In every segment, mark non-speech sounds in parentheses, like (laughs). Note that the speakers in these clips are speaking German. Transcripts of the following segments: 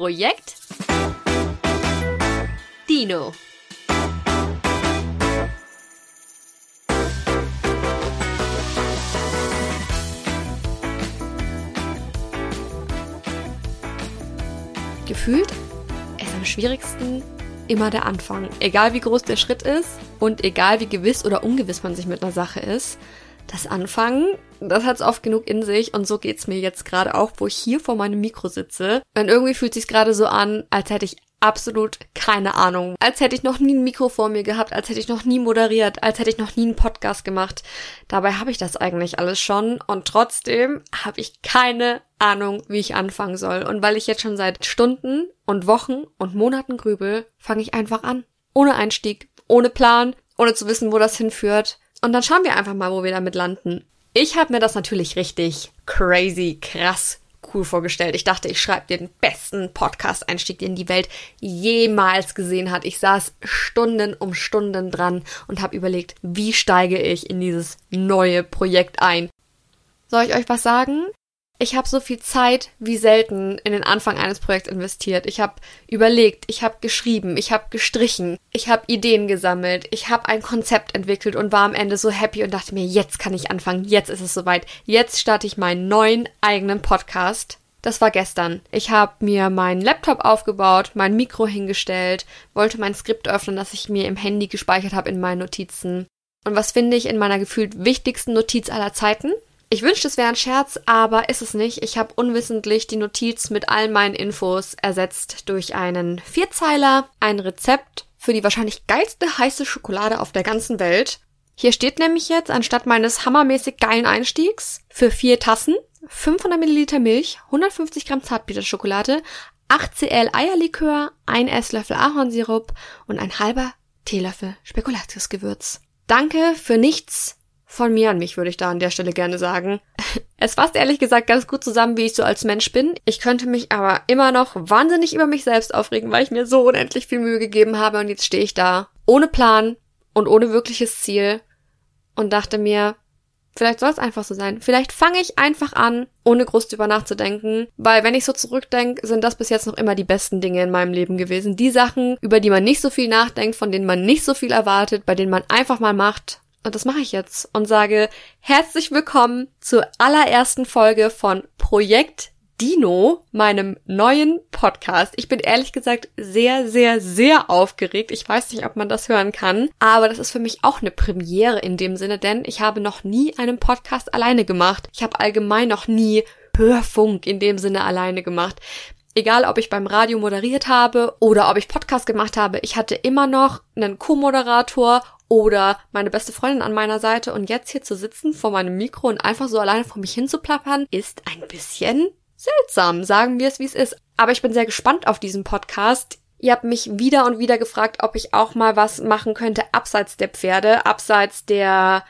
Projekt Dino. Gefühlt ist am schwierigsten immer der Anfang. Egal wie groß der Schritt ist und egal wie gewiss oder ungewiss man sich mit einer Sache ist, das Anfangen, das hat's oft genug in sich und so geht's mir jetzt gerade auch, wo ich hier vor meinem Mikro sitze. Und irgendwie fühlt sich's gerade so an, als hätte ich absolut keine Ahnung. Als hätte ich noch nie ein Mikro vor mir gehabt, als hätte ich noch nie moderiert, als hätte ich noch nie einen Podcast gemacht. Dabei habe ich das eigentlich alles schon und trotzdem habe ich keine Ahnung, wie ich anfangen soll. Und weil ich jetzt schon seit Stunden und Wochen und Monaten grübel, fange ich einfach an. Ohne Einstieg, ohne Plan, ohne zu wissen, wo das hinführt. Und dann schauen wir einfach mal, wo wir damit landen. Ich habe mir das natürlich richtig crazy, krass cool vorgestellt. Ich dachte, ich schreibe den besten Podcast-Einstieg, den die Welt jemals gesehen hat. Ich saß Stunden um Stunden dran und habe überlegt, wie steige ich in dieses neue Projekt ein. Soll ich euch was sagen? Ich habe so viel Zeit wie selten in den Anfang eines Projekts investiert. Ich habe überlegt, ich habe geschrieben, ich habe gestrichen, ich habe Ideen gesammelt, ich habe ein Konzept entwickelt und war am Ende so happy und dachte mir, jetzt kann ich anfangen, jetzt ist es soweit. Jetzt starte ich meinen neuen eigenen Podcast. Das war gestern. Ich habe mir meinen Laptop aufgebaut, mein Mikro hingestellt, wollte mein Skript öffnen, das ich mir im Handy gespeichert habe in meinen Notizen. Und was finde ich in meiner gefühlt wichtigsten Notiz aller Zeiten? Ich wünschte, es wäre ein Scherz, aber ist es nicht. Ich habe unwissentlich die Notiz mit all meinen Infos ersetzt durch einen Vierzeiler, ein Rezept für die wahrscheinlich geilste heiße Schokolade auf der ganzen Welt. Hier steht nämlich jetzt anstatt meines hammermäßig geilen Einstiegs für vier Tassen 500 Milliliter Milch, 150 Gramm Zartbitterschokolade, 8 Cl Eierlikör, ein Esslöffel Ahornsirup und ein halber Teelöffel Spekulatiusgewürz. Danke für nichts, von mir an mich, würde ich da an der Stelle gerne sagen. (laughs) Es fasst ehrlich gesagt ganz gut zusammen, wie ich so als Mensch bin. Ich könnte mich aber immer noch wahnsinnig über mich selbst aufregen, weil ich mir so unendlich viel Mühe gegeben habe und jetzt stehe ich da ohne Plan und ohne wirkliches Ziel und dachte mir, vielleicht soll es einfach so sein. Vielleicht fange ich einfach an, ohne groß drüber nachzudenken, weil wenn ich so zurückdenke, sind das bis jetzt noch immer die besten Dinge in meinem Leben gewesen. Die Sachen, über die man nicht so viel nachdenkt, von denen man nicht so viel erwartet, bei denen man einfach mal macht und das mache ich jetzt und sage herzlich willkommen zur allerersten Folge von Projekt Dino, meinem neuen Podcast. Ich bin ehrlich gesagt sehr, sehr, sehr aufgeregt. Ich weiß nicht, ob man das hören kann, aber das ist für mich auch eine Premiere in dem Sinne, denn ich habe noch nie einen Podcast alleine gemacht. Ich habe allgemein noch nie Hörfunk in dem Sinne alleine gemacht. Egal, ob ich beim Radio moderiert habe oder ob ich Podcast gemacht habe, ich hatte immer noch einen Co-Moderator oder meine beste Freundin an meiner Seite und jetzt hier zu sitzen vor meinem Mikro und einfach so alleine vor mich hinzuplappern, ist ein bisschen seltsam, sagen wir es wie es ist. Aber ich bin sehr gespannt auf diesen Podcast. Ihr habt mich wieder und wieder gefragt, ob ich auch mal was machen könnte abseits der Pferde, abseits der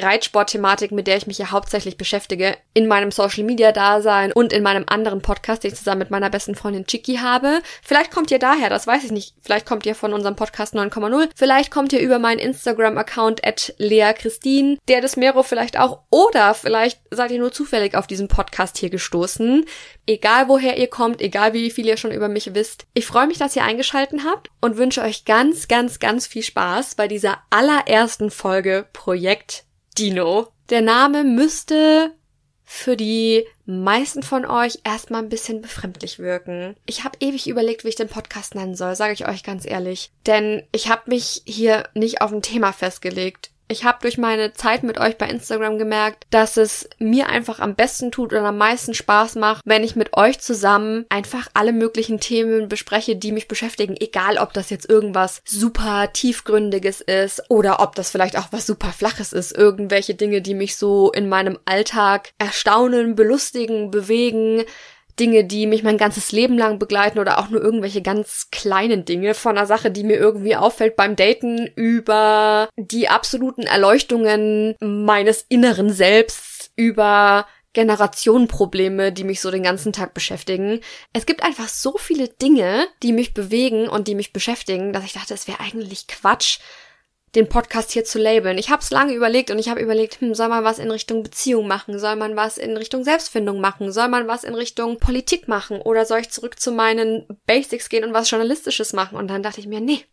Reitsport-Thematik, mit der ich mich ja hauptsächlich beschäftige, in meinem Social-Media-Dasein und in meinem anderen Podcast, den ich zusammen mit meiner besten Freundin Chiki habe. Vielleicht kommt ihr daher, das weiß ich nicht. Vielleicht kommt ihr von unserem Podcast 9,0. Vielleicht kommt ihr über meinen Instagram-Account at Lea Christine, der des Mero vielleicht auch. Oder vielleicht seid ihr nur zufällig auf diesen Podcast hier gestoßen. Egal woher ihr kommt, egal wie viel ihr schon über mich wisst. Ich freue mich, dass ihr eingeschalten habt und wünsche euch ganz, ganz, ganz viel Spaß bei dieser allerersten Folge Projekt Dino. Der Name müsste für die meisten von euch erstmal ein bisschen befremdlich wirken. Ich habe ewig überlegt, wie ich den Podcast nennen soll, sage ich euch ganz ehrlich. Denn ich habe mich hier nicht auf ein Thema festgelegt. Ich habe durch meine Zeit mit euch bei Instagram gemerkt, dass es mir einfach am besten tut oder am meisten Spaß macht, wenn ich mit euch zusammen einfach alle möglichen Themen bespreche, die mich beschäftigen. Egal, ob das jetzt irgendwas super tiefgründiges ist oder ob das vielleicht auch was super flaches ist. Irgendwelche Dinge, die mich so in meinem Alltag erstaunen, belustigen, bewegen Dinge, die mich mein ganzes Leben lang begleiten oder auch nur irgendwelche ganz kleinen Dinge von einer Sache, die mir irgendwie auffällt beim Daten über die absoluten Erleuchtungen meines inneren Selbst, über Generationenprobleme, die mich so den ganzen Tag beschäftigen. Es gibt einfach so viele Dinge, die mich bewegen und die mich beschäftigen, dass ich dachte, es wäre eigentlich Quatsch, den Podcast hier zu labeln. Ich habe es lange überlegt und ich habe überlegt, hm, soll man was in Richtung Beziehung machen? Soll man was in Richtung Selbstfindung machen? Soll man was in Richtung Politik machen? Oder soll ich zurück zu meinen Basics gehen und was Journalistisches machen? Und dann dachte ich mir, nee,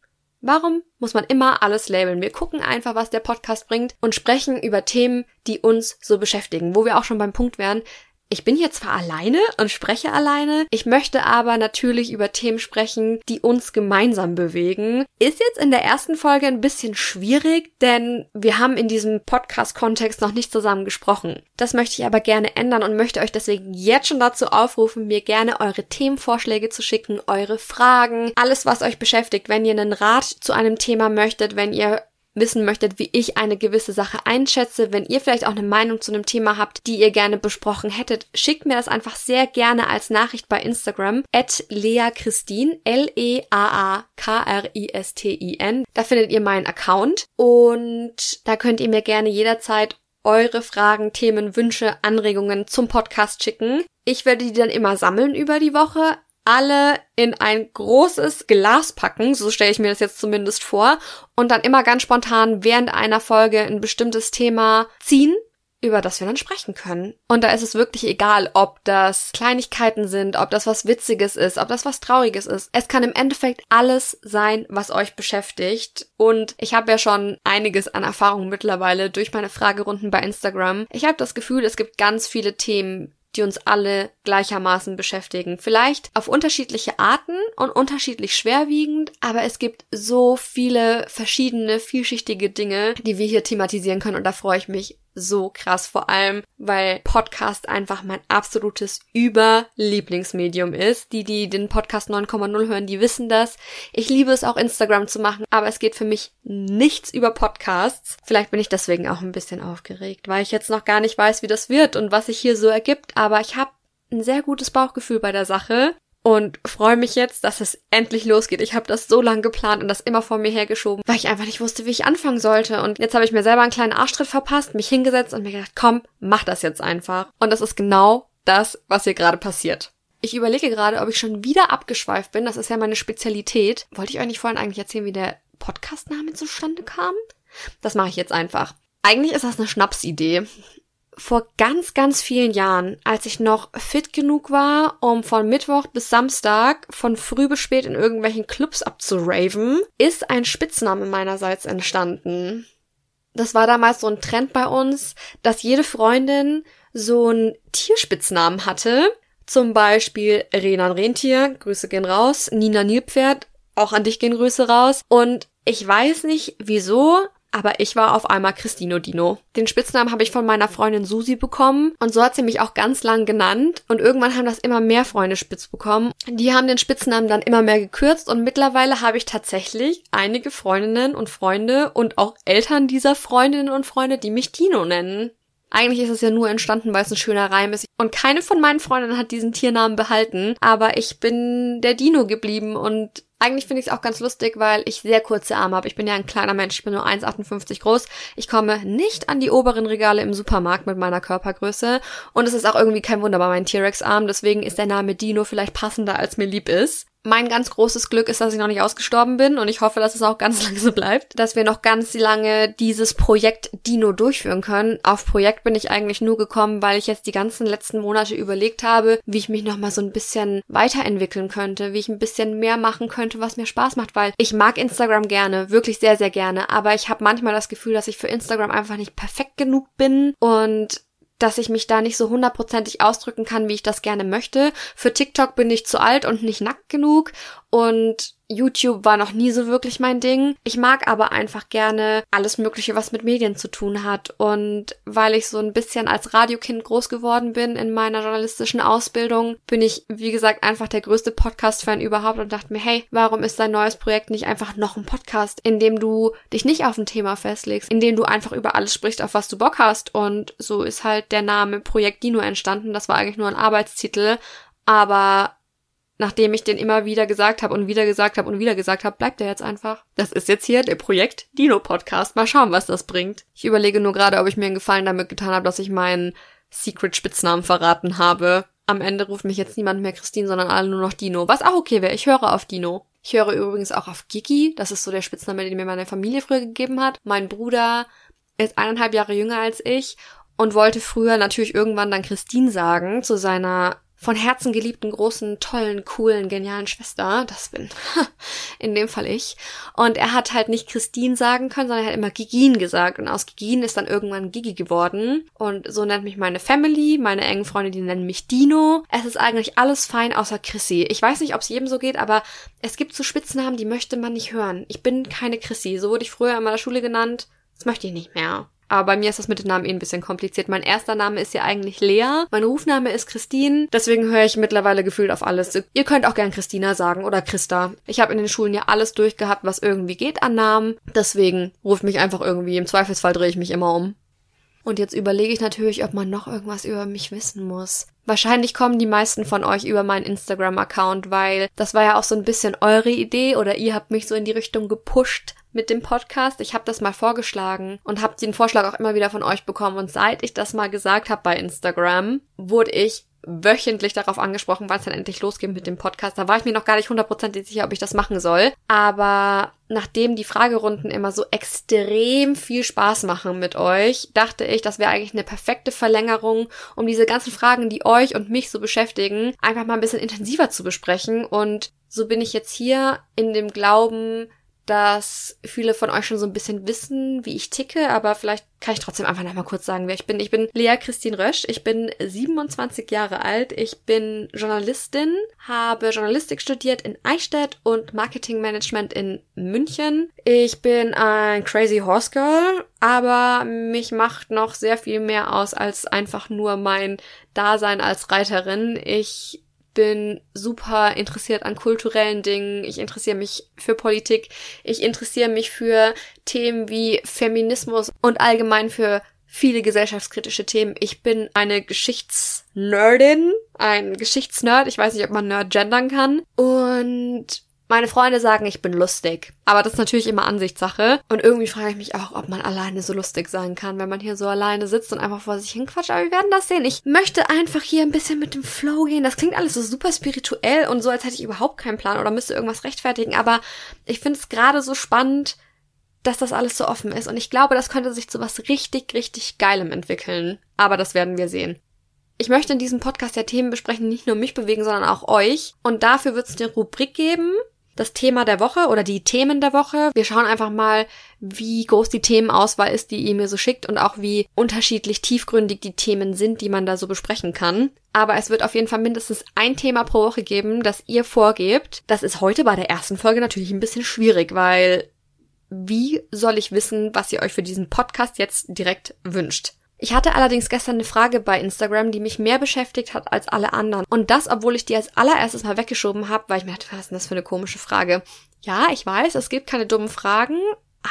Warum muss man immer alles labeln? Wir gucken einfach, was der Podcast bringt und sprechen über Themen, die uns so beschäftigen, wo wir auch schon beim Punkt wären, ich bin hier zwar alleine und spreche alleine, ich möchte aber natürlich über Themen sprechen, die uns gemeinsam bewegen. Ist jetzt in der ersten Folge ein bisschen schwierig, denn wir haben in diesem Podcast-Kontext noch nicht zusammen gesprochen. Das möchte ich aber gerne ändern und möchte euch deswegen jetzt schon dazu aufrufen, mir gerne eure Themenvorschläge zu schicken, eure Fragen, alles, was euch beschäftigt. Wenn ihr einen Rat zu einem Thema möchtet, wenn ihr wissen möchtet, wie ich eine gewisse Sache einschätze, wenn ihr vielleicht auch eine Meinung zu einem Thema habt, die ihr gerne besprochen hättet, schickt mir das einfach sehr gerne als Nachricht bei Instagram at leachristin, L-E-A-A-K-R-I-S-T-I-N. Da findet ihr meinen Account und da könnt ihr mir gerne jederzeit eure Fragen, Themen, Wünsche, Anregungen zum Podcast schicken. Ich werde die dann immer sammeln über die Woche alle in ein großes Glas packen, so stelle ich mir das jetzt zumindest vor, und dann immer ganz spontan während einer Folge ein bestimmtes Thema ziehen, über das wir dann sprechen können. Und da ist es wirklich egal, ob das Kleinigkeiten sind, ob das was Witziges ist, ob das was Trauriges ist. Es kann im Endeffekt alles sein, was euch beschäftigt. Und ich habe ja schon einiges an Erfahrung mittlerweile durch meine Fragerunden bei Instagram. Ich habe das Gefühl, es gibt ganz viele Themen, die uns alle gleichermaßen beschäftigen. Vielleicht auf unterschiedliche Arten und unterschiedlich schwerwiegend, aber es gibt so viele verschiedene, vielschichtige Dinge, die wir hier thematisieren können und da freue ich mich so krass, vor allem, weil Podcast einfach mein absolutes Überlieblingsmedium ist. Die, die den Podcast 9,0 hören, die wissen das. Ich liebe es auch Instagram zu machen, aber es geht für mich nichts über Podcasts. Vielleicht bin ich deswegen auch ein bisschen aufgeregt, weil ich jetzt noch gar nicht weiß, wie das wird und was sich hier so ergibt, aber ich habe ein sehr gutes Bauchgefühl bei der Sache und freue mich jetzt, dass es endlich losgeht. Ich habe das so lange geplant und das immer vor mir hergeschoben, weil ich einfach nicht wusste, wie ich anfangen sollte. Und jetzt habe ich mir selber einen kleinen Arschtritt verpasst, mich hingesetzt und mir gedacht, komm, mach das jetzt einfach. Und das ist genau das, was hier gerade passiert. Ich überlege gerade, ob ich schon wieder abgeschweift bin. Das ist ja meine Spezialität. Wollte ich euch nicht vorhin eigentlich erzählen, wie der Podcastname zustande kam? Das mache ich jetzt einfach. Eigentlich ist das eine Schnapsidee vor ganz, ganz vielen Jahren, als ich noch fit genug war, um von Mittwoch bis Samstag von früh bis spät in irgendwelchen Clubs abzuraven, ist ein Spitzname meinerseits entstanden. Das war damals so ein Trend bei uns, dass jede Freundin so einen Tierspitznamen hatte. Zum Beispiel Renan Rentier, Grüße gehen raus, Nina Nilpferd, auch an dich gehen Grüße raus. Und ich weiß nicht wieso, aber ich war auf einmal Christino Dino. Den Spitznamen habe ich von meiner Freundin Susi bekommen und so hat sie mich auch ganz lang genannt und irgendwann haben das immer mehr Freunde spitz bekommen. Die haben den Spitznamen dann immer mehr gekürzt und mittlerweile habe ich tatsächlich einige Freundinnen und Freunde und auch Eltern dieser Freundinnen und Freunde, die mich Dino nennen. Eigentlich ist es ja nur entstanden, weil es ein schöner Reim ist. Und keine von meinen Freundinnen hat diesen Tiernamen behalten. Aber ich bin der Dino geblieben und eigentlich finde ich es auch ganz lustig, weil ich sehr kurze Arme habe. Ich bin ja ein kleiner Mensch, ich bin nur 1,58 groß. Ich komme nicht an die oberen Regale im Supermarkt mit meiner Körpergröße. Und es ist auch irgendwie kein Wunder bei meinen T-Rex-Armen. Deswegen ist der Name Dino vielleicht passender, als mir lieb ist. Mein ganz großes Glück ist, dass ich noch nicht ausgestorben bin und ich hoffe, dass es auch ganz (laughs) lange so bleibt, dass wir noch ganz lange dieses Projekt Dino durchführen können. Auf Projekt bin ich eigentlich nur gekommen, weil ich jetzt die ganzen letzten Monate überlegt habe, wie ich mich noch mal so ein bisschen weiterentwickeln könnte, wie ich ein bisschen mehr machen könnte, was mir Spaß macht, weil ich mag Instagram gerne, wirklich sehr sehr gerne, aber ich habe manchmal das Gefühl, dass ich für Instagram einfach nicht perfekt genug bin und dass ich mich da nicht so hundertprozentig ausdrücken kann, wie ich das gerne möchte. Für TikTok bin ich zu alt und nicht nackt genug und YouTube war noch nie so wirklich mein Ding. Ich mag aber einfach gerne alles Mögliche, was mit Medien zu tun hat. Und weil ich so ein bisschen als Radiokind groß geworden bin in meiner journalistischen Ausbildung, bin ich, wie gesagt, einfach der größte Podcast-Fan überhaupt und dachte mir, hey, warum ist dein neues Projekt nicht einfach noch ein Podcast, in dem du dich nicht auf ein Thema festlegst, in dem du einfach über alles sprichst, auf was du Bock hast. Und so ist halt der Name Projekt Dino entstanden. Das war eigentlich nur ein Arbeitstitel. Aber nachdem ich den immer wieder gesagt habe und wieder gesagt habe und wieder gesagt habe, bleibt er jetzt einfach. Das ist jetzt hier der Projekt Dino Podcast. Mal schauen, was das bringt. Ich überlege nur gerade, ob ich mir einen Gefallen damit getan habe, dass ich meinen Secret Spitznamen verraten habe. Am Ende ruft mich jetzt niemand mehr Christine, sondern alle nur noch Dino. Was auch okay wäre. Ich höre auf Dino. Ich höre übrigens auch auf Gigi. Das ist so der Spitzname, den mir meine Familie früher gegeben hat. Mein Bruder ist eineinhalb Jahre jünger als ich und wollte früher natürlich irgendwann dann Christine sagen zu seiner von Herzen geliebten, großen, tollen, coolen, genialen Schwester, das bin (laughs) in dem Fall ich. Und er hat halt nicht Christine sagen können, sondern er hat immer Gigin gesagt. Und aus Gigin ist dann irgendwann Gigi geworden. Und so nennt mich meine Family, meine engen Freunde, die nennen mich Dino. Es ist eigentlich alles fein außer Chrissy. Ich weiß nicht, ob es jedem so geht, aber es gibt so Spitznamen, die möchte man nicht hören. Ich bin keine Chrissy. So wurde ich früher in meiner Schule genannt. Das möchte ich nicht mehr. Aber bei mir ist das mit den Namen eh ein bisschen kompliziert. Mein erster Name ist ja eigentlich Lea. Mein Rufname ist Christine. Deswegen höre ich mittlerweile gefühlt auf alles. Ihr könnt auch gern Christina sagen oder Christa. Ich habe in den Schulen ja alles durchgehabt, was irgendwie geht an Namen. Deswegen ruft mich einfach irgendwie. Im Zweifelsfall drehe ich mich immer um. Und jetzt überlege ich natürlich, ob man noch irgendwas über mich wissen muss. Wahrscheinlich kommen die meisten von euch über meinen Instagram-Account, weil das war ja auch so ein bisschen eure Idee oder ihr habt mich so in die Richtung gepusht mit dem Podcast. Ich habe das mal vorgeschlagen und habe den Vorschlag auch immer wieder von euch bekommen. Und seit ich das mal gesagt habe bei Instagram, wurde ich wöchentlich darauf angesprochen, wann es dann endlich losgeht mit dem Podcast. Da war ich mir noch gar nicht hundertprozentig sicher, ob ich das machen soll. Aber nachdem die Fragerunden immer so extrem viel Spaß machen mit euch, dachte ich, das wäre eigentlich eine perfekte Verlängerung, um diese ganzen Fragen, die euch und mich so beschäftigen, einfach mal ein bisschen intensiver zu besprechen. Und so bin ich jetzt hier in dem Glauben, dass viele von euch schon so ein bisschen wissen, wie ich ticke, aber vielleicht kann ich trotzdem einfach noch mal kurz sagen, wer ich bin. Ich bin Lea Christine Rösch, ich bin 27 Jahre alt, ich bin Journalistin, habe Journalistik studiert in Eichstätt und Marketingmanagement in München. Ich bin ein crazy Horse Girl, aber mich macht noch sehr viel mehr aus als einfach nur mein Dasein als Reiterin. Ich bin super interessiert an kulturellen Dingen, ich interessiere mich für Politik, ich interessiere mich für Themen wie Feminismus und allgemein für viele gesellschaftskritische Themen. Ich bin eine Geschichtsnerdin, ein Geschichtsnerd, ich weiß nicht, ob man Nerd gendern kann. Und meine Freunde sagen, ich bin lustig. Aber das ist natürlich immer Ansichtssache. Und irgendwie frage ich mich auch, ob man alleine so lustig sein kann, wenn man hier so alleine sitzt und einfach vor sich hinquatscht. Aber wir werden das sehen. Ich möchte einfach hier ein bisschen mit dem Flow gehen. Das klingt alles so super spirituell und so, als hätte ich überhaupt keinen Plan oder müsste irgendwas rechtfertigen. Aber ich finde es gerade so spannend, dass das alles so offen ist. Und ich glaube, das könnte sich zu was richtig, richtig Geilem entwickeln. Aber das werden wir sehen. Ich möchte in diesem Podcast ja Themen besprechen, die nicht nur mich bewegen, sondern auch euch. Und dafür wird es eine Rubrik geben, das Thema der Woche oder die Themen der Woche. Wir schauen einfach mal, wie groß die Themenauswahl ist, die ihr mir so schickt und auch wie unterschiedlich tiefgründig die Themen sind, die man da so besprechen kann. Aber es wird auf jeden Fall mindestens ein Thema pro Woche geben, das ihr vorgebt. Das ist heute bei der ersten Folge natürlich ein bisschen schwierig, weil wie soll ich wissen, was ihr euch für diesen Podcast jetzt direkt wünscht? Ich hatte allerdings gestern eine Frage bei Instagram, die mich mehr beschäftigt hat als alle anderen. Und das, obwohl ich die als allererstes mal weggeschoben habe, weil ich mir dachte, was ist denn das für eine komische Frage? Ja, ich weiß, es gibt keine dummen Fragen,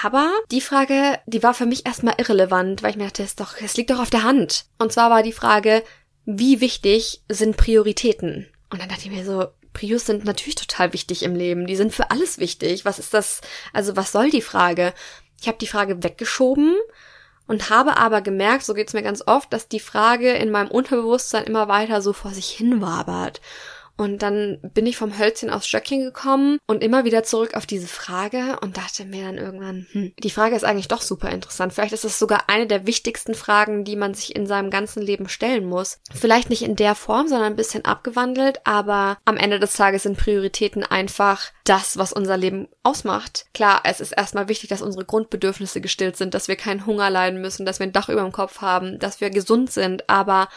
aber die Frage, die war für mich erstmal irrelevant, weil ich mir dachte, es, doch, es liegt doch auf der Hand. Und zwar war die Frage, wie wichtig sind Prioritäten? Und dann dachte ich mir so, Prius sind natürlich total wichtig im Leben. Die sind für alles wichtig. Was ist das? Also was soll die Frage? Ich habe die Frage weggeschoben und habe aber gemerkt, so geht's mir ganz oft, dass die Frage in meinem Unterbewusstsein immer weiter so vor sich hin wabert. Und dann bin ich vom Hölzchen aufs Stöckchen gekommen und immer wieder zurück auf diese Frage und dachte mir dann irgendwann, hm, die Frage ist eigentlich doch super interessant. Vielleicht ist es sogar eine der wichtigsten Fragen, die man sich in seinem ganzen Leben stellen muss. Vielleicht nicht in der Form, sondern ein bisschen abgewandelt, aber am Ende des Tages sind Prioritäten einfach das, was unser Leben ausmacht. Klar, es ist erstmal wichtig, dass unsere Grundbedürfnisse gestillt sind, dass wir keinen Hunger leiden müssen, dass wir ein Dach über dem Kopf haben, dass wir gesund sind, aber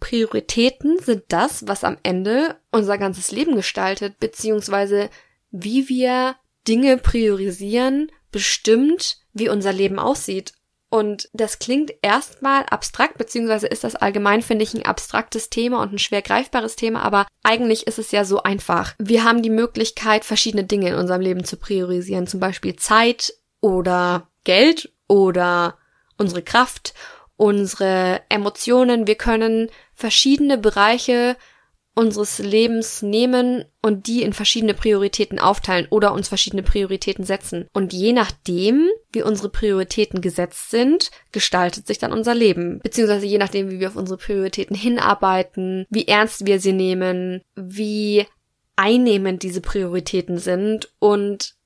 Prioritäten sind das, was am Ende unser ganzes Leben gestaltet, beziehungsweise wie wir Dinge priorisieren, bestimmt, wie unser Leben aussieht. Und das klingt erstmal abstrakt, beziehungsweise ist das allgemein, finde ich, ein abstraktes Thema und ein schwer greifbares Thema, aber eigentlich ist es ja so einfach. Wir haben die Möglichkeit, verschiedene Dinge in unserem Leben zu priorisieren, zum Beispiel Zeit oder Geld oder unsere Kraft unsere Emotionen, wir können verschiedene Bereiche unseres Lebens nehmen und die in verschiedene Prioritäten aufteilen oder uns verschiedene Prioritäten setzen. Und je nachdem, wie unsere Prioritäten gesetzt sind, gestaltet sich dann unser Leben. Beziehungsweise je nachdem, wie wir auf unsere Prioritäten hinarbeiten, wie ernst wir sie nehmen, wie einnehmend diese Prioritäten sind und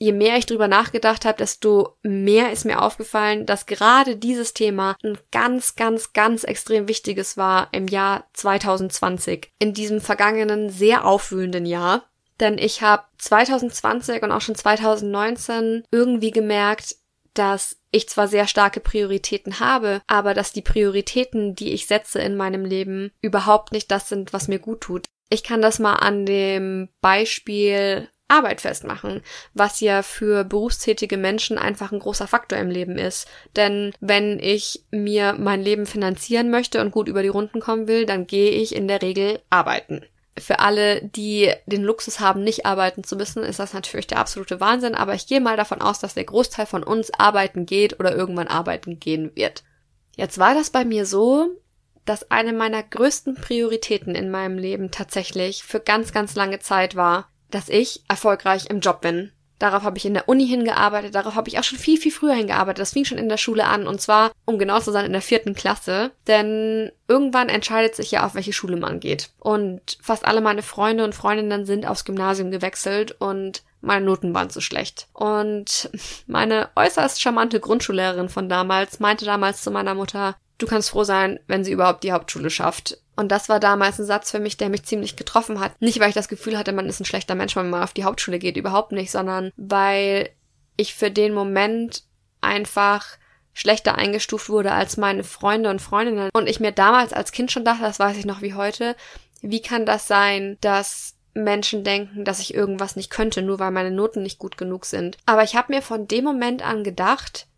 je mehr ich drüber nachgedacht habe, desto mehr ist mir aufgefallen, dass gerade dieses Thema ein ganz, ganz, ganz extrem wichtiges war im Jahr 2020, in diesem vergangenen, sehr aufwühlenden Jahr. Denn ich habe 2020 und auch schon 2019 irgendwie gemerkt, dass ich zwar sehr starke Prioritäten habe, aber dass die Prioritäten, die ich setze in meinem Leben, überhaupt nicht das sind, was mir gut tut. Ich kann das mal an dem Beispiel Arbeit festmachen, was ja für berufstätige Menschen einfach ein großer Faktor im Leben ist. Denn wenn ich mir mein Leben finanzieren möchte und gut über die Runden kommen will, dann gehe ich in der Regel arbeiten. Für alle, die den Luxus haben, nicht arbeiten zu müssen, ist das natürlich der absolute Wahnsinn, aber ich gehe mal davon aus, dass der Großteil von uns arbeiten geht oder irgendwann arbeiten gehen wird. Jetzt war das bei mir so, dass eine meiner größten Prioritäten in meinem Leben tatsächlich für ganz, ganz lange Zeit war, dass ich erfolgreich im Job bin. Darauf habe ich in der Uni hingearbeitet, darauf habe ich auch schon viel, viel früher hingearbeitet. Das fing schon in der Schule an und zwar, um genau zu sein, in der vierten Klasse. Denn irgendwann entscheidet sich ja, auf welche Schule man geht. Und fast alle meine Freunde und Freundinnen sind aufs Gymnasium gewechselt und meine Noten waren zu schlecht. Und meine äußerst charmante Grundschullehrerin von damals meinte damals zu meiner Mutter, du kannst froh sein, wenn sie überhaupt die Hauptschule schafft. Und das war damals ein Satz für mich, der mich ziemlich getroffen hat. Nicht, weil ich das Gefühl hatte, man ist ein schlechter Mensch, wenn man auf die Hauptschule geht, überhaupt nicht, sondern weil ich für den Moment einfach schlechter eingestuft wurde als meine Freunde und Freundinnen. Und ich mir damals als Kind schon dachte, das weiß ich noch wie heute, wie kann das sein, dass Menschen denken, dass ich irgendwas nicht könnte, nur weil meine Noten nicht gut genug sind. Aber ich habe mir von dem Moment an gedacht,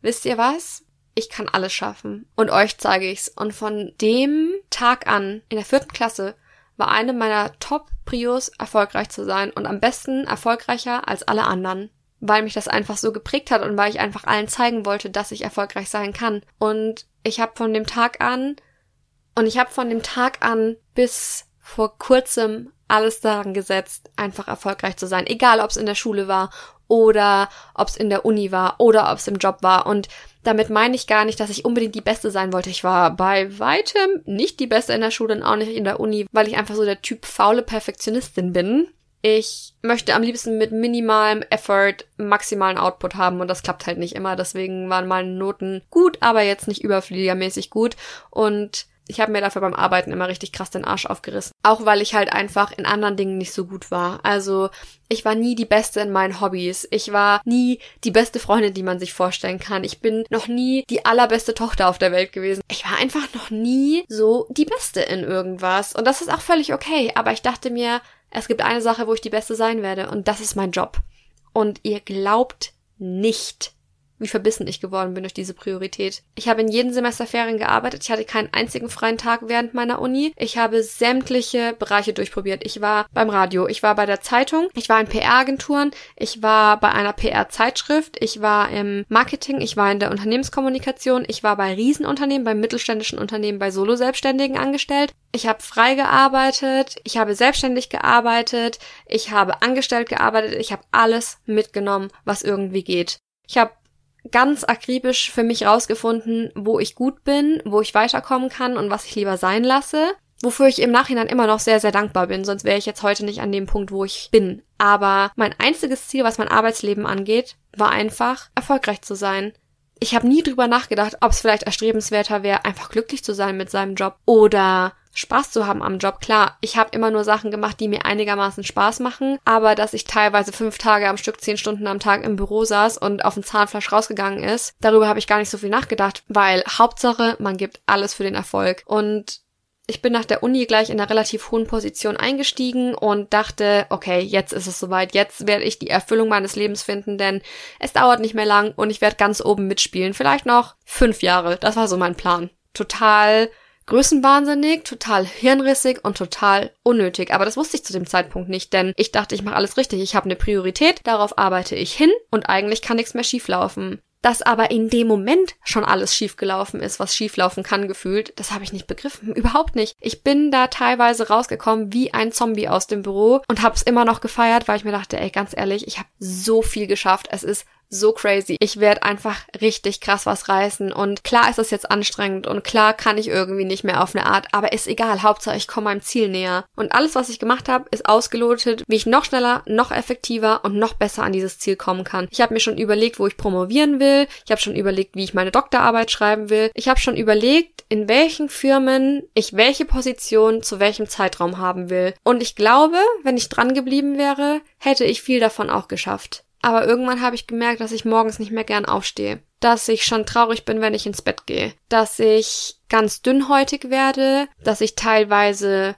wisst ihr was? Ich kann alles schaffen. Und euch zeige ich's. Und von dem Tag an, in der vierten Klasse, war eine meiner Top-Prios, erfolgreich zu sein und am besten erfolgreicher als alle anderen. Weil mich das einfach so geprägt hat und weil ich einfach allen zeigen wollte, dass ich erfolgreich sein kann. Und ich habe von dem Tag an und ich habe von dem Tag an bis vor kurzem alles daran gesetzt, einfach erfolgreich zu sein. Egal, ob es in der Schule war oder ob es in der Uni war oder ob es im Job war. Und damit meine ich gar nicht, dass ich unbedingt die Beste sein wollte. Ich war bei weitem nicht die Beste in der Schule und auch nicht in der Uni, weil ich einfach so der Typ faule Perfektionistin bin. Ich möchte am liebsten mit minimalem Effort maximalen Output haben und das klappt halt nicht immer. Deswegen waren meine Noten gut, aber jetzt nicht überfliegermäßig gut. Und ich habe mir dafür beim Arbeiten immer richtig krass den Arsch aufgerissen. Auch weil ich halt einfach in anderen Dingen nicht so gut war. Also ich war nie die Beste in meinen Hobbys. Ich war nie die beste Freundin, die man sich vorstellen kann. Ich bin noch nie die allerbeste Tochter auf der Welt gewesen. Ich war einfach noch nie so die Beste in irgendwas. Und das ist auch völlig okay. Aber ich dachte mir, es gibt eine Sache, wo ich die Beste sein werde. Und das ist mein Job. Und ihr glaubt nicht, wie verbissen ich geworden bin durch diese Priorität. Ich habe in jedem Semesterferien gearbeitet. Ich hatte keinen einzigen freien Tag während meiner Uni. Ich habe sämtliche Bereiche durchprobiert. Ich war beim Radio, ich war bei der Zeitung, ich war in PR-Agenturen, ich war bei einer PR-Zeitschrift, ich war im Marketing, ich war in der Unternehmenskommunikation, ich war bei Riesenunternehmen, bei mittelständischen Unternehmen, bei Solo-Selbstständigen angestellt. Ich habe frei gearbeitet, ich habe selbstständig gearbeitet, ich habe angestellt gearbeitet, ich habe alles mitgenommen, was irgendwie geht. Ich habe ganz akribisch für mich rausgefunden, wo ich gut bin, wo ich weiterkommen kann und was ich lieber sein lasse. Wofür ich im Nachhinein immer noch sehr, sehr dankbar bin, sonst wäre ich jetzt heute nicht an dem Punkt, wo ich bin. Aber mein einziges Ziel, was mein Arbeitsleben angeht, war einfach, erfolgreich zu sein. Ich habe nie drüber nachgedacht, ob es vielleicht erstrebenswerter wäre, einfach glücklich zu sein mit seinem Job oder Spaß zu haben am Job. Klar, ich habe immer nur Sachen gemacht, die mir einigermaßen Spaß machen, aber dass ich teilweise fünf Tage am Stück, zehn Stunden am Tag im Büro saß und auf ein Zahnfleisch rausgegangen ist, darüber habe ich gar nicht so viel nachgedacht, weil Hauptsache, man gibt alles für den Erfolg. Und ich bin nach der Uni gleich in einer relativ hohen Position eingestiegen und dachte, okay, jetzt ist es soweit, jetzt werde ich die Erfüllung meines Lebens finden, denn es dauert nicht mehr lang und ich werde ganz oben mitspielen. Vielleicht noch fünf Jahre. Das war so mein Plan. Total größenwahnsinnig, total hirnrissig und total unnötig. Aber das wusste ich zu dem Zeitpunkt nicht, denn ich dachte, ich mache alles richtig. Ich habe eine Priorität, darauf arbeite ich hin und eigentlich kann nichts mehr schieflaufen. Dass aber in dem Moment schon alles schiefgelaufen ist, was schieflaufen kann, gefühlt, das habe ich nicht begriffen. (laughs) Überhaupt nicht. Ich bin da teilweise rausgekommen wie ein Zombie aus dem Büro und habe es immer noch gefeiert, weil ich mir dachte, ey, ganz ehrlich, ich habe so viel geschafft. Es ist so crazy. Ich werde einfach richtig krass was reißen. Und klar ist es jetzt anstrengend und klar kann ich irgendwie nicht mehr auf eine Art, aber ist egal. Hauptsache ich komme meinem Ziel näher. Und alles, was ich gemacht habe, ist ausgelotet, wie ich noch schneller, noch effektiver und noch besser an dieses Ziel kommen kann. Ich habe mir schon überlegt, wo ich promovieren will. Ich habe schon überlegt, wie ich meine Doktorarbeit schreiben will. Ich habe schon überlegt, in welchen Firmen ich welche Position zu welchem Zeitraum haben will. Und ich glaube, wenn ich dran geblieben wäre, hätte ich viel davon auch geschafft. Aber irgendwann habe ich gemerkt, dass ich morgens nicht mehr gern aufstehe. Dass ich schon traurig bin, wenn ich ins Bett gehe. Dass ich ganz dünnhäutig werde. Dass ich teilweise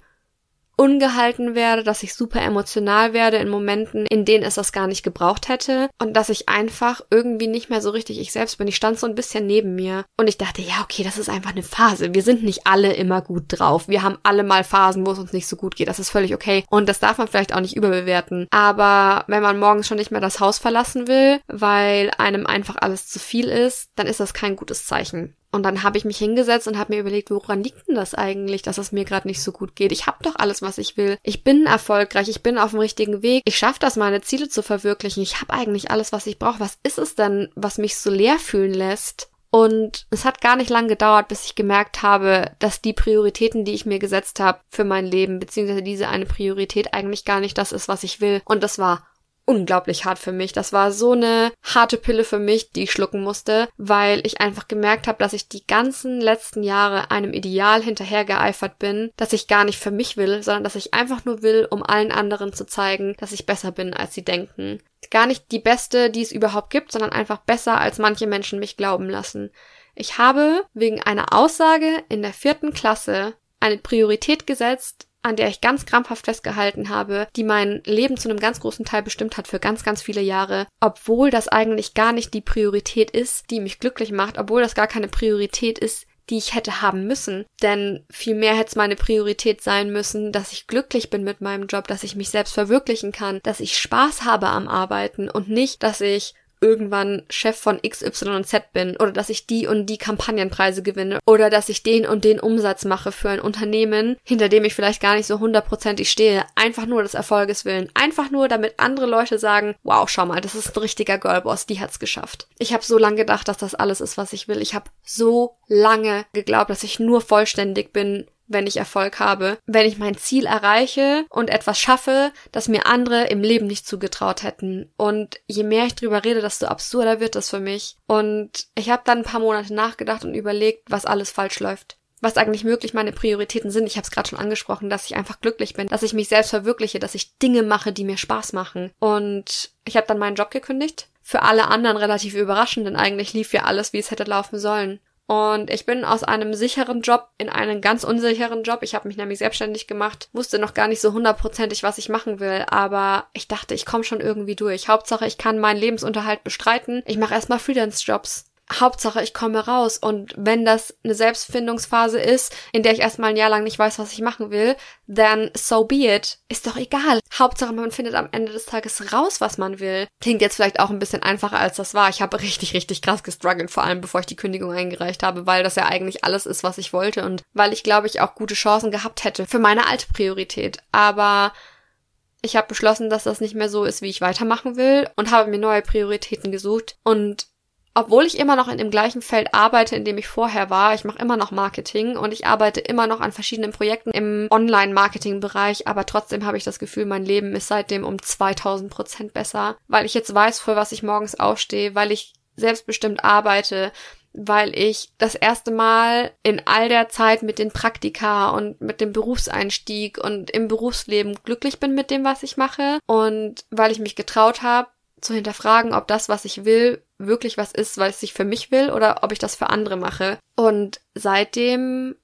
ungehalten werde, dass ich super emotional werde in Momenten, in denen es das gar nicht gebraucht hätte und dass ich einfach irgendwie nicht mehr so richtig ich selbst bin. Ich stand so ein bisschen neben mir und ich dachte, ja, okay, das ist einfach eine Phase. Wir sind nicht alle immer gut drauf. Wir haben alle mal Phasen, wo es uns nicht so gut geht. Das ist völlig okay und das darf man vielleicht auch nicht überbewerten. Aber wenn man morgens schon nicht mehr das Haus verlassen will, weil einem einfach alles zu viel ist, dann ist das kein gutes Zeichen. Und dann habe ich mich hingesetzt und habe mir überlegt, woran liegt denn das eigentlich, dass es mir gerade nicht so gut geht? Ich habe doch alles, was ich will. Ich bin erfolgreich, ich bin auf dem richtigen Weg. Ich schaffe das, meine Ziele zu verwirklichen. Ich habe eigentlich alles, was ich brauche. Was ist es denn, was mich so leer fühlen lässt? Und es hat gar nicht lang gedauert, bis ich gemerkt habe, dass die Prioritäten, die ich mir gesetzt habe für mein Leben, beziehungsweise diese eine Priorität eigentlich gar nicht das ist, was ich will. Und das war unglaublich hart für mich. Das war so eine harte Pille für mich, die ich schlucken musste, weil ich einfach gemerkt habe, dass ich die ganzen letzten Jahre einem Ideal hinterhergeeifert bin, dass ich gar nicht für mich will, sondern dass ich einfach nur will, um allen anderen zu zeigen, dass ich besser bin, als sie denken. Gar nicht die beste, die es überhaupt gibt, sondern einfach besser, als manche Menschen mich glauben lassen. Ich habe wegen einer Aussage in der vierten Klasse eine Priorität gesetzt, an der ich ganz krampfhaft festgehalten habe, die mein Leben zu einem ganz großen Teil bestimmt hat für ganz, ganz viele Jahre, obwohl das eigentlich gar nicht die Priorität ist, die mich glücklich macht, obwohl das gar keine Priorität ist, die ich hätte haben müssen. Denn vielmehr hätte es meine Priorität sein müssen, dass ich glücklich bin mit meinem Job, dass ich mich selbst verwirklichen kann, dass ich Spaß habe am Arbeiten und nicht, dass ich irgendwann Chef von X, Y und Z bin oder dass ich die und die Kampagnenpreise gewinne oder dass ich den und den Umsatz mache für ein Unternehmen, hinter dem ich vielleicht gar nicht so hundertprozentig stehe, einfach nur des Erfolges willen, einfach nur damit andere Leute sagen, wow, schau mal, das ist ein richtiger Girlboss, die hat's geschafft. Ich habe so lange gedacht, dass das alles ist, was ich will. Ich habe so lange geglaubt, dass ich nur vollständig bin, wenn ich Erfolg habe, wenn ich mein Ziel erreiche und etwas schaffe, das mir andere im Leben nicht zugetraut hätten. Und je mehr ich drüber rede, desto absurder wird das für mich. Und ich habe dann ein paar Monate nachgedacht und überlegt, was alles falsch läuft was eigentlich möglich meine Prioritäten sind. Ich habe es gerade schon angesprochen, dass ich einfach glücklich bin, dass ich mich selbst verwirkliche, dass ich Dinge mache, die mir Spaß machen. Und ich habe dann meinen Job gekündigt. Für alle anderen relativ überraschend, denn eigentlich lief ja alles, wie es hätte laufen sollen. Und ich bin aus einem sicheren Job in einen ganz unsicheren Job. Ich habe mich nämlich selbstständig gemacht, wusste noch gar nicht so hundertprozentig, was ich machen will, aber ich dachte, ich komme schon irgendwie durch. Hauptsache, ich kann meinen Lebensunterhalt bestreiten. Ich mache erstmal Freelance-Jobs. Hauptsache, ich komme raus. Und wenn das eine Selbstfindungsphase ist, in der ich erstmal ein Jahr lang nicht weiß, was ich machen will, then so be it. Ist doch egal. Hauptsache, man findet am Ende des Tages raus, was man will. Klingt jetzt vielleicht auch ein bisschen einfacher, als das war. Ich habe (laughs) richtig, richtig krass gestruggelt, vor allem bevor ich die Kündigung eingereicht habe, weil das ja eigentlich alles ist, was ich wollte und weil ich, glaube ich, auch gute Chancen gehabt hätte für meine alte Priorität. Aber ich habe beschlossen, dass das nicht mehr so ist, wie ich weitermachen will und habe mir neue Prioritäten gesucht und obwohl ich immer noch in dem gleichen Feld arbeite, in dem ich vorher war, ich mache immer noch Marketing und ich arbeite immer noch an verschiedenen Projekten im Online-Marketing-Bereich, aber trotzdem habe ich das Gefühl, mein Leben ist seitdem um 2000 Prozent besser, weil ich jetzt weiß, für was ich morgens aufstehe, weil ich selbstbestimmt arbeite, weil ich das erste Mal in all der Zeit mit den Praktika und mit dem Berufseinstieg und im Berufsleben glücklich bin mit dem, was ich mache und weil ich mich getraut habe, zu hinterfragen, ob das, was ich will, wirklich was ist, was ich für mich will oder ob ich das für andere mache. Und seitdem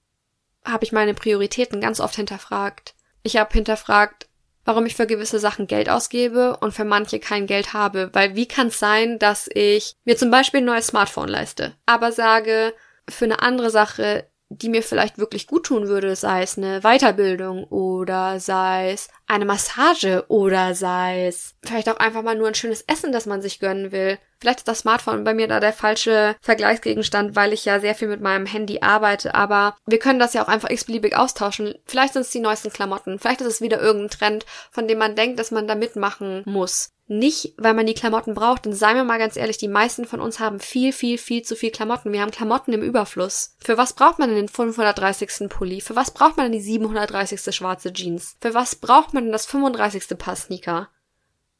habe ich meine Prioritäten ganz oft hinterfragt. Ich habe hinterfragt, warum ich für gewisse Sachen Geld ausgebe und für manche kein Geld habe. Weil wie kann es sein, dass ich mir zum Beispiel ein neues Smartphone leiste, aber sage, für eine andere Sache die mir vielleicht wirklich gut tun würde, sei es eine Weiterbildung oder sei es eine Massage oder sei es vielleicht auch einfach mal nur ein schönes Essen, das man sich gönnen will. Vielleicht ist das Smartphone bei mir da der falsche Vergleichsgegenstand, weil ich ja sehr viel mit meinem Handy arbeite, aber wir können das ja auch einfach x-beliebig austauschen. Vielleicht sind es die neuesten Klamotten, vielleicht ist es wieder irgendein Trend, von dem man denkt, dass man da mitmachen muss. Nicht, weil man die Klamotten braucht, denn seien wir mal ganz ehrlich, die meisten von uns haben viel, viel, viel zu viel Klamotten. Wir haben Klamotten im Überfluss. Für was braucht man denn den 530. Pulli? Für was braucht man denn die 730. schwarze Jeans? Für was braucht man denn das 35. Paar Sneaker?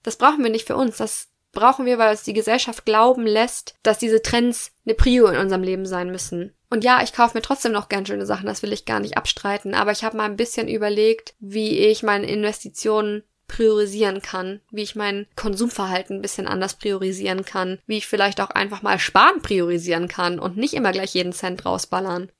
Das brauchen wir nicht für uns. Das brauchen wir, weil es die Gesellschaft glauben lässt, dass diese Trends eine Prio in unserem Leben sein müssen. Und ja, ich kaufe mir trotzdem noch gern schöne Sachen, das will ich gar nicht abstreiten, aber ich habe mal ein bisschen überlegt, wie ich meine Investitionen priorisieren kann, wie ich mein Konsumverhalten ein bisschen anders priorisieren kann, wie ich vielleicht auch einfach mal sparen priorisieren kann und nicht immer gleich jeden Cent rausballern.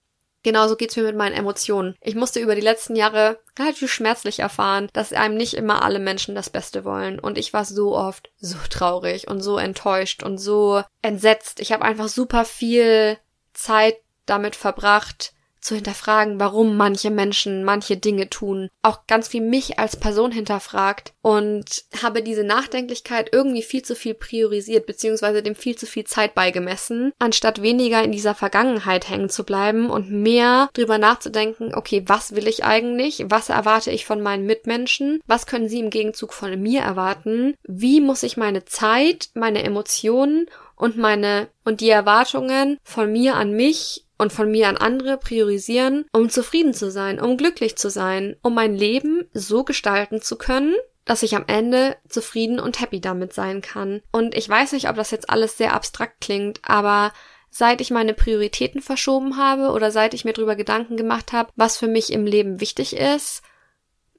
Genauso geht's mir mit meinen Emotionen. Ich musste über die letzten Jahre relativ schmerzlich erfahren, dass einem nicht immer alle Menschen das Beste wollen. Und ich war so oft so traurig und so enttäuscht und so entsetzt. Ich habe einfach super viel Zeit damit verbracht, zu hinterfragen, warum manche Menschen manche Dinge tun, auch ganz viel mich als Person hinterfragt und habe diese Nachdenklichkeit irgendwie viel zu viel priorisiert, beziehungsweise dem viel zu viel Zeit beigemessen, anstatt weniger in dieser Vergangenheit hängen zu bleiben und mehr drüber nachzudenken, okay, was will ich eigentlich? Was erwarte ich von meinen Mitmenschen? Was können sie im Gegenzug von mir erwarten? Wie muss ich meine Zeit, meine Emotionen und meine und die Erwartungen von mir an mich und von mir an andere priorisieren, um zufrieden zu sein, um glücklich zu sein, um mein Leben so gestalten zu können, dass ich am Ende zufrieden und happy damit sein kann. Und ich weiß nicht, ob das jetzt alles sehr abstrakt klingt, aber seit ich meine Prioritäten verschoben habe oder seit ich mir darüber Gedanken gemacht habe, was für mich im Leben wichtig ist,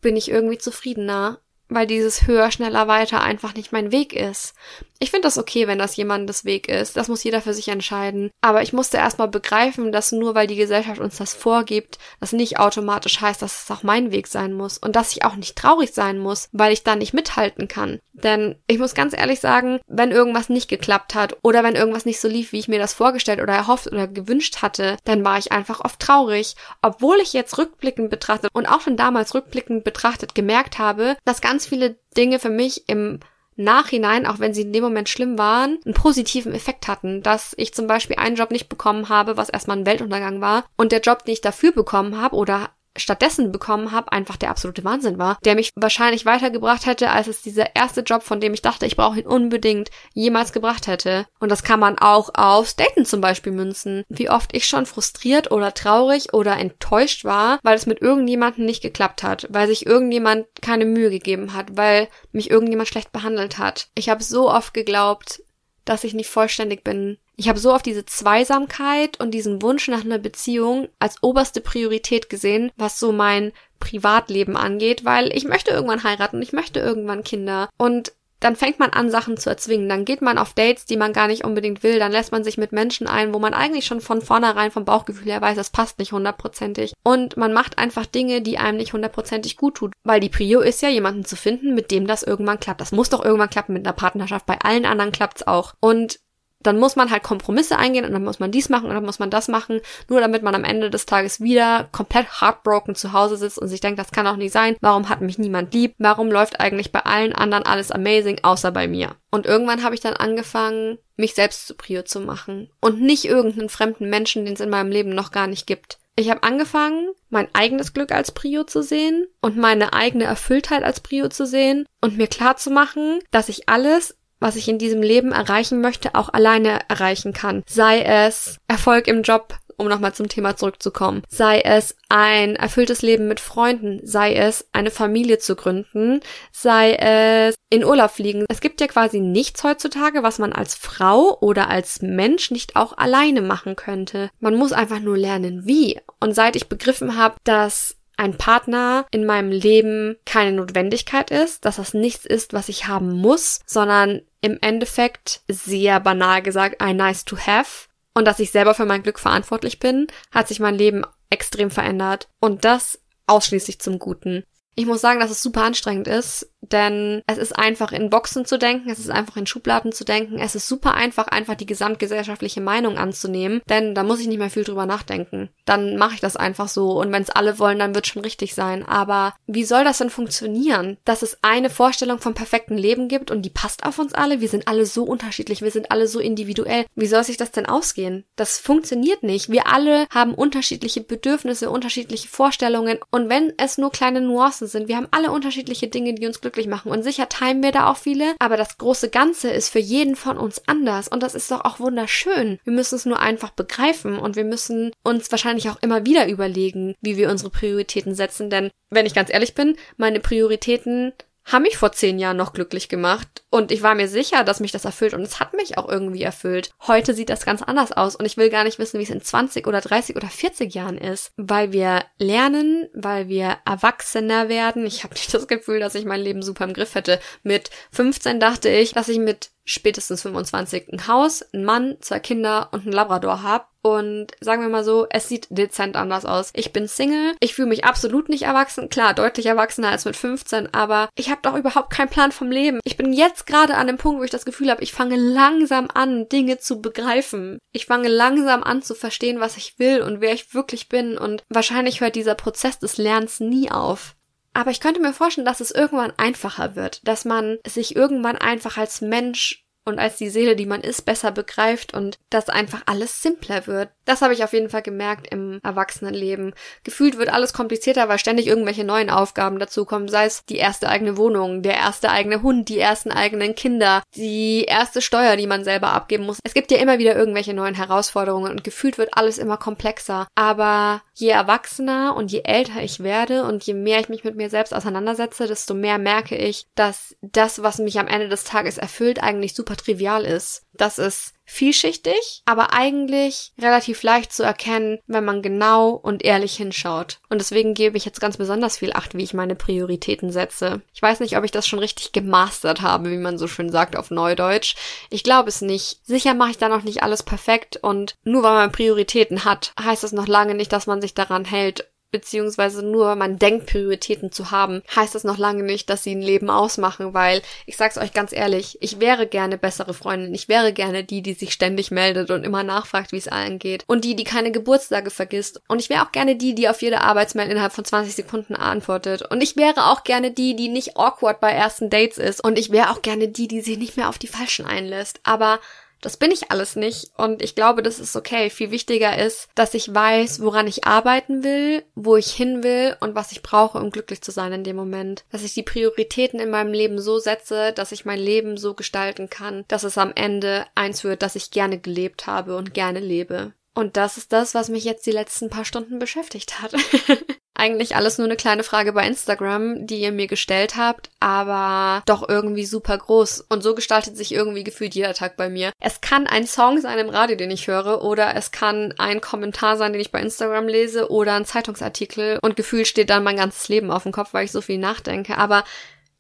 bin ich irgendwie zufriedener weil dieses höher, schneller, weiter einfach nicht mein Weg ist. Ich finde das okay, wenn das jemandes Weg ist. Das muss jeder für sich entscheiden. Aber ich musste erstmal begreifen, dass nur weil die Gesellschaft uns das vorgibt, das nicht automatisch heißt, dass es auch mein Weg sein muss. Und dass ich auch nicht traurig sein muss, weil ich da nicht mithalten kann. Denn ich muss ganz ehrlich sagen, wenn irgendwas nicht geklappt hat oder wenn irgendwas nicht so lief, wie ich mir das vorgestellt oder erhofft oder gewünscht hatte, dann war ich einfach oft traurig. Obwohl ich jetzt rückblickend betrachtet und auch schon damals rückblickend betrachtet gemerkt habe, dass ganz viele Dinge für mich im Nachhinein, auch wenn sie in dem Moment schlimm waren, einen positiven Effekt hatten. Dass ich zum Beispiel einen Job nicht bekommen habe, was erstmal ein Weltuntergang war, und der Job, den ich dafür bekommen habe oder stattdessen bekommen habe, einfach der absolute Wahnsinn war, der mich wahrscheinlich weitergebracht hätte, als es dieser erste Job, von dem ich dachte, ich brauche ihn unbedingt, jemals gebracht hätte. Und das kann man auch aufs Daten zum Beispiel münzen. Wie oft ich schon frustriert oder traurig oder enttäuscht war, weil es mit irgendjemandem nicht geklappt hat, weil sich irgendjemand keine Mühe gegeben hat, weil mich irgendjemand schlecht behandelt hat. Ich habe so oft geglaubt, dass ich nicht vollständig bin. Ich habe so auf diese Zweisamkeit und diesen Wunsch nach einer Beziehung als oberste Priorität gesehen, was so mein Privatleben angeht, weil ich möchte irgendwann heiraten, ich möchte irgendwann Kinder und dann fängt man an, Sachen zu erzwingen. Dann geht man auf Dates, die man gar nicht unbedingt will. Dann lässt man sich mit Menschen ein, wo man eigentlich schon von vornherein vom Bauchgefühl her weiß, das passt nicht hundertprozentig. Und man macht einfach Dinge, die einem nicht hundertprozentig gut tut. Weil die Prio ist ja, jemanden zu finden, mit dem das irgendwann klappt. Das muss doch irgendwann klappen mit einer Partnerschaft. Bei allen anderen klappt's auch. Und dann muss man halt Kompromisse eingehen und dann muss man dies machen und dann muss man das machen, nur damit man am Ende des Tages wieder komplett heartbroken zu Hause sitzt und sich denkt, das kann doch nicht sein, warum hat mich niemand lieb, warum läuft eigentlich bei allen anderen alles amazing, außer bei mir. Und irgendwann habe ich dann angefangen, mich selbst zu Prio zu machen und nicht irgendeinen fremden Menschen, den es in meinem Leben noch gar nicht gibt. Ich habe angefangen, mein eigenes Glück als Prio zu sehen und meine eigene Erfülltheit als Prio zu sehen und mir klar zu machen, dass ich alles was ich in diesem Leben erreichen möchte, auch alleine erreichen kann. Sei es Erfolg im Job, um nochmal zum Thema zurückzukommen. Sei es ein erfülltes Leben mit Freunden, sei es eine Familie zu gründen, sei es in Urlaub fliegen. Es gibt ja quasi nichts heutzutage, was man als Frau oder als Mensch nicht auch alleine machen könnte. Man muss einfach nur lernen, wie. Und seit ich begriffen habe, dass ein Partner in meinem Leben keine Notwendigkeit ist, dass das nichts ist, was ich haben muss, sondern im Endeffekt sehr banal gesagt ein nice to have und dass ich selber für mein Glück verantwortlich bin, hat sich mein Leben extrem verändert und das ausschließlich zum Guten. Ich muss sagen, dass es super anstrengend ist, denn es ist einfach in Boxen zu denken, es ist einfach in Schubladen zu denken, es ist super einfach, einfach die gesamtgesellschaftliche Meinung anzunehmen, denn da muss ich nicht mehr viel drüber nachdenken. Dann mache ich das einfach so und wenn es alle wollen, dann wird schon richtig sein. Aber wie soll das denn funktionieren, dass es eine Vorstellung vom perfekten Leben gibt und die passt auf uns alle? Wir sind alle so unterschiedlich, wir sind alle so individuell. Wie soll sich das denn ausgehen? Das funktioniert nicht. Wir alle haben unterschiedliche Bedürfnisse, unterschiedliche Vorstellungen und wenn es nur kleine Nuancen sind, wir haben alle unterschiedliche Dinge, die uns glücklich machen. Und sicher teilen wir da auch viele, aber das große Ganze ist für jeden von uns anders. Und das ist doch auch wunderschön. Wir müssen es nur einfach begreifen. Und wir müssen uns wahrscheinlich auch immer wieder überlegen, wie wir unsere Prioritäten setzen, denn wenn ich ganz ehrlich bin, meine Prioritäten haben mich vor zehn Jahren noch glücklich gemacht und ich war mir sicher, dass mich das erfüllt und es hat mich auch irgendwie erfüllt. Heute sieht das ganz anders aus und ich will gar nicht wissen, wie es in 20 oder 30 oder 40 Jahren ist, weil wir lernen, weil wir erwachsener werden. Ich habe nicht das Gefühl, dass ich mein Leben super im Griff hätte. Mit 15 dachte ich, dass ich mit spätestens 25 ein Haus, ein Mann, zwei Kinder und ein Labrador habe. Und sagen wir mal so, es sieht dezent anders aus. Ich bin Single, ich fühle mich absolut nicht erwachsen, klar, deutlich erwachsener als mit 15, aber ich habe doch überhaupt keinen Plan vom Leben. Ich bin jetzt gerade an dem Punkt, wo ich das Gefühl habe, ich fange langsam an, Dinge zu begreifen. Ich fange langsam an zu verstehen, was ich will und wer ich wirklich bin und wahrscheinlich hört dieser Prozess des Lernens nie auf. Aber ich könnte mir vorstellen, dass es irgendwann einfacher wird, dass man sich irgendwann einfach als Mensch und als die Seele, die man ist, besser begreift und dass einfach alles simpler wird. Das habe ich auf jeden Fall gemerkt im Erwachsenenleben. Gefühlt wird alles komplizierter, weil ständig irgendwelche neuen Aufgaben dazukommen, sei es die erste eigene Wohnung, der erste eigene Hund, die ersten eigenen Kinder, die erste Steuer, die man selber abgeben muss. Es gibt ja immer wieder irgendwelche neuen Herausforderungen und gefühlt wird alles immer komplexer. Aber je erwachsener und je älter ich werde und je mehr ich mich mit mir selbst auseinandersetze, desto mehr merke ich, dass das, was mich am Ende des Tages erfüllt, eigentlich super trivial ist. Das ist vielschichtig, aber eigentlich relativ leicht zu erkennen, wenn man genau und ehrlich hinschaut. Und deswegen gebe ich jetzt ganz besonders viel Acht, wie ich meine Prioritäten setze. Ich weiß nicht, ob ich das schon richtig gemastert habe, wie man so schön sagt auf Neudeutsch. Ich glaube es nicht. Sicher mache ich da noch nicht alles perfekt und nur weil man Prioritäten hat, heißt das noch lange nicht, dass man sich daran hält beziehungsweise nur man denkt, Prioritäten zu haben, heißt das noch lange nicht, dass sie ein Leben ausmachen, weil ich sag's euch ganz ehrlich, ich wäre gerne bessere Freundin, ich wäre gerne die, die sich ständig meldet und immer nachfragt, wie es allen geht. Und die, die keine Geburtstage vergisst. Und ich wäre auch gerne die, die auf jede Arbeitsmail innerhalb von 20 Sekunden antwortet. Und ich wäre auch gerne die, die nicht awkward bei ersten Dates ist. Und ich wäre auch gerne die, die sich nicht mehr auf die Falschen einlässt, aber das bin ich alles nicht und ich glaube, das ist okay. Viel wichtiger ist, dass ich weiß, woran ich arbeiten will, wo ich hin will und was ich brauche, um glücklich zu sein in dem Moment. Dass ich die Prioritäten in meinem Leben so setze, dass ich mein Leben so gestalten kann, dass es am Ende eins wird, dass ich gerne gelebt habe und gerne lebe. Und das ist das, was mich jetzt die letzten paar Stunden beschäftigt hat. (laughs) Eigentlich alles nur eine kleine Frage bei Instagram, die ihr mir gestellt habt, aber doch irgendwie super groß. Und so gestaltet sich irgendwie gefühlt jeder Tag bei mir. Es kann ein Song sein im Radio, den ich höre, oder es kann ein Kommentar sein, den ich bei Instagram lese, oder ein Zeitungsartikel. Und gefühlt steht dann mein ganzes Leben auf dem Kopf, weil ich so viel nachdenke. Aber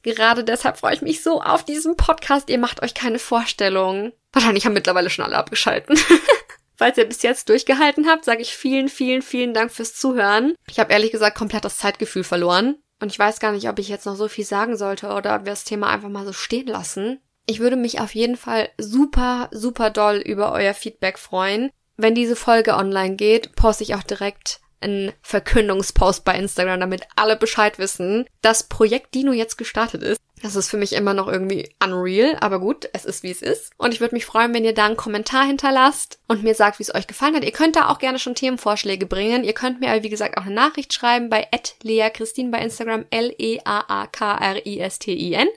Gerade deshalb freue ich mich so auf diesen Podcast. Ihr macht euch keine Vorstellung. Wahrscheinlich haben mittlerweile schon alle abgeschalten. (laughs) Falls ihr bis jetzt durchgehalten habt, sage ich vielen, vielen, vielen Dank fürs Zuhören. Ich habe ehrlich gesagt komplett das Zeitgefühl verloren. Und ich weiß gar nicht, ob ich jetzt noch so viel sagen sollte oder ob wir das Thema einfach mal so stehen lassen. Ich würde mich auf jeden Fall super, super doll über euer Feedback freuen. Wenn diese Folge online geht, poste ich auch direkt einen Verkündungspost bei Instagram, damit alle Bescheid wissen, dass Projekt Dino jetzt gestartet ist. Das ist für mich immer noch irgendwie unreal, aber gut, es ist wie es ist. Und ich würde mich freuen, wenn ihr da einen Kommentar hinterlasst und mir sagt, wie es euch gefallen hat. Ihr könnt da auch gerne schon Themenvorschläge bringen. Ihr könnt mir aber, wie gesagt, auch eine Nachricht schreiben bei @lea_christine bei Instagram L-E-A-A-K-R-I-S-T-I-N.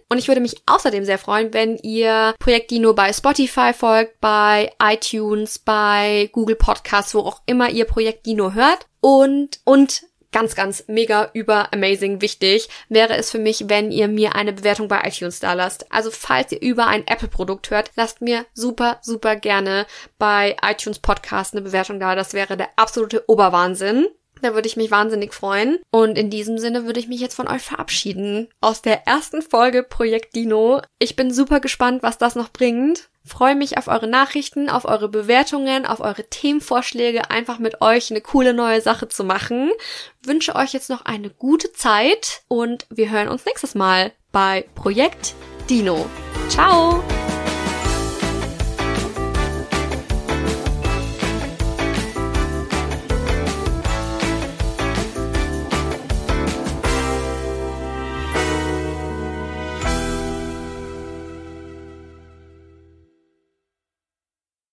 Und ich würde mich außerdem sehr freuen, wenn ihr Projekt Dino bei Spotify folgt, bei iTunes, bei Google Podcasts, wo auch immer ihr Projekt Dino hört. Und, und ganz, ganz mega über amazing wichtig wäre es für mich, wenn ihr mir eine Bewertung bei iTunes da lasst. Also falls ihr über ein Apple-Produkt hört, lasst mir super, super gerne bei iTunes Podcast eine Bewertung da. Das wäre der absolute Oberwahnsinn. Da würde ich mich wahnsinnig freuen. Und in diesem Sinne würde ich mich jetzt von euch verabschieden. Aus der ersten Folge Projekt Dino. Ich bin super gespannt, was das noch bringt. Freue mich auf eure Nachrichten, auf eure Bewertungen, auf eure Themenvorschläge, einfach mit euch eine coole neue Sache zu machen. Wünsche euch jetzt noch eine gute Zeit und wir hören uns nächstes Mal bei Projekt Dino. Ciao!